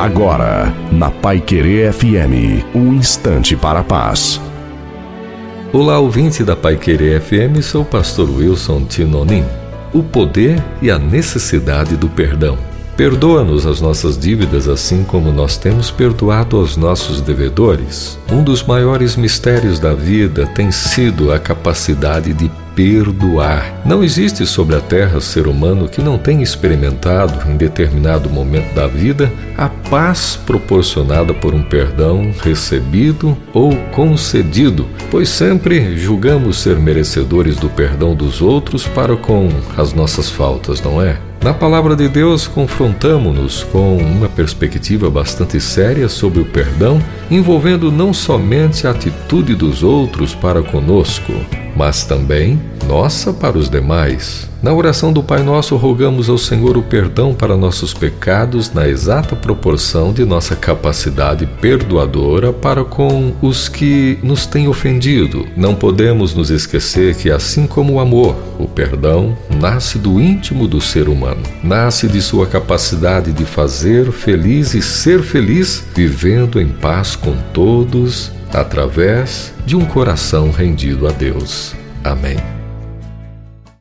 Agora, na Pai Querer FM, um instante para a paz. Olá, ouvinte da Pai Querer FM, sou o pastor Wilson Tinonim. O poder e a necessidade do perdão. Perdoa-nos as nossas dívidas, assim como nós temos perdoado aos nossos devedores. Um dos maiores mistérios da vida tem sido a capacidade de perdoar. Não existe sobre a terra ser humano que não tenha experimentado, em determinado momento da vida, a paz proporcionada por um perdão recebido ou concedido, pois sempre julgamos ser merecedores do perdão dos outros para com as nossas faltas, não é? Na palavra de Deus, confrontamos-nos com uma perspectiva bastante séria sobre o perdão, envolvendo não somente a atitude dos outros para conosco, mas também nossa para os demais. Na oração do Pai Nosso, rogamos ao Senhor o perdão para nossos pecados na exata proporção de nossa capacidade perdoadora para com os que nos têm ofendido. Não podemos nos esquecer que, assim como o amor, o perdão nasce do íntimo do ser humano, nasce de sua capacidade de fazer feliz e ser feliz, vivendo em paz com todos através de um coração rendido a Deus. Amém.